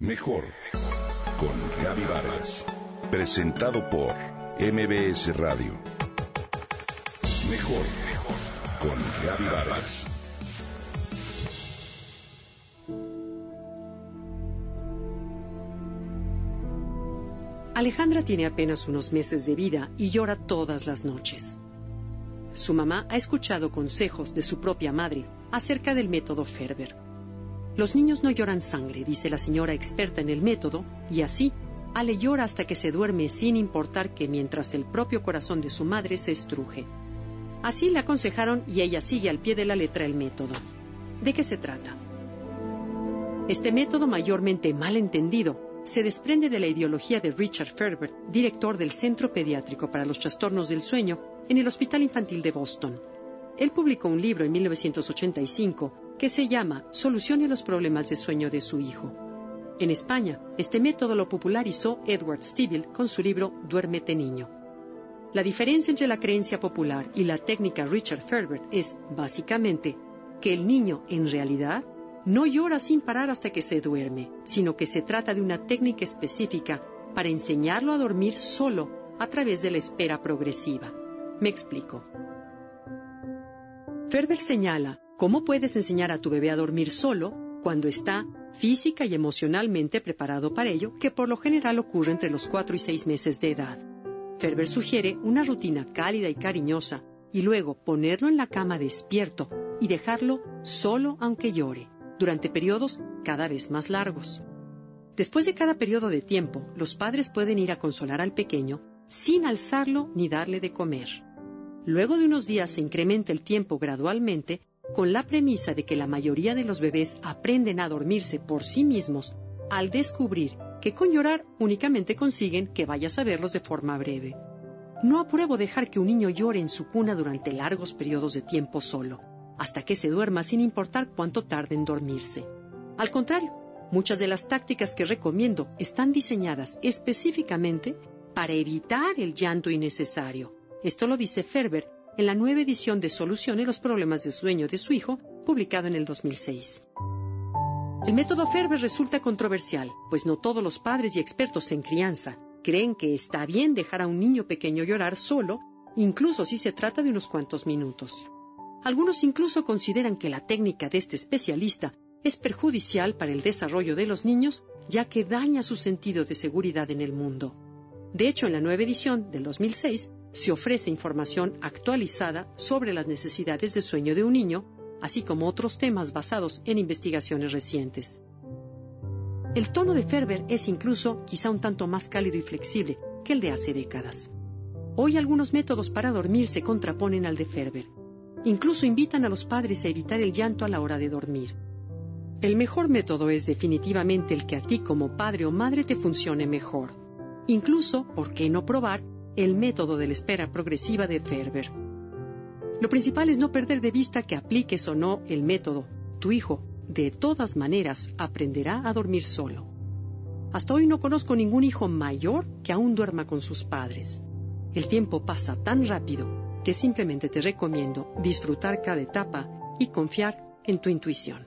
Mejor con Gaby Vargas. Presentado por MBS Radio. Mejor con Gaby Vargas. Alejandra tiene apenas unos meses de vida y llora todas las noches. Su mamá ha escuchado consejos de su propia madre acerca del método Ferber. Los niños no lloran sangre, dice la señora experta en el método, y así, Ale llora hasta que se duerme sin importar que mientras el propio corazón de su madre se estruje. Así le aconsejaron y ella sigue al pie de la letra el método. ¿De qué se trata? Este método mayormente mal entendido se desprende de la ideología de Richard Ferber, director del Centro Pediátrico para los Trastornos del Sueño en el Hospital Infantil de Boston. Él publicó un libro en 1985 que se llama Solucione los problemas de sueño de su hijo. En España, este método lo popularizó Edward Stiebel con su libro Duérmete niño. La diferencia entre la creencia popular y la técnica Richard Ferber es, básicamente, que el niño, en realidad, no llora sin parar hasta que se duerme, sino que se trata de una técnica específica para enseñarlo a dormir solo a través de la espera progresiva. Me explico. Ferber señala cómo puedes enseñar a tu bebé a dormir solo cuando está física y emocionalmente preparado para ello, que por lo general ocurre entre los 4 y 6 meses de edad. Ferber sugiere una rutina cálida y cariñosa y luego ponerlo en la cama despierto y dejarlo solo aunque llore, durante periodos cada vez más largos. Después de cada periodo de tiempo, los padres pueden ir a consolar al pequeño sin alzarlo ni darle de comer. Luego de unos días se incrementa el tiempo gradualmente con la premisa de que la mayoría de los bebés aprenden a dormirse por sí mismos al descubrir que con llorar únicamente consiguen que vayas a verlos de forma breve. No apruebo dejar que un niño llore en su cuna durante largos periodos de tiempo solo, hasta que se duerma sin importar cuánto tarde en dormirse. Al contrario, muchas de las tácticas que recomiendo están diseñadas específicamente para evitar el llanto innecesario esto lo dice Ferber en la nueva edición de Soluciones los problemas de sueño de su hijo, publicado en el 2006. El método Ferber resulta controversial, pues no todos los padres y expertos en crianza creen que está bien dejar a un niño pequeño llorar solo, incluso si se trata de unos cuantos minutos. Algunos incluso consideran que la técnica de este especialista es perjudicial para el desarrollo de los niños, ya que daña su sentido de seguridad en el mundo. De hecho, en la nueva edición del 2006 se ofrece información actualizada sobre las necesidades de sueño de un niño, así como otros temas basados en investigaciones recientes. El tono de Ferber es incluso quizá un tanto más cálido y flexible que el de hace décadas. Hoy algunos métodos para dormir se contraponen al de Ferber. Incluso invitan a los padres a evitar el llanto a la hora de dormir. El mejor método es definitivamente el que a ti como padre o madre te funcione mejor. Incluso, ¿por qué no probar el método de la espera progresiva de Ferber. Lo principal es no perder de vista que apliques o no el método. Tu hijo, de todas maneras, aprenderá a dormir solo. Hasta hoy no conozco ningún hijo mayor que aún duerma con sus padres. El tiempo pasa tan rápido que simplemente te recomiendo disfrutar cada etapa y confiar en tu intuición.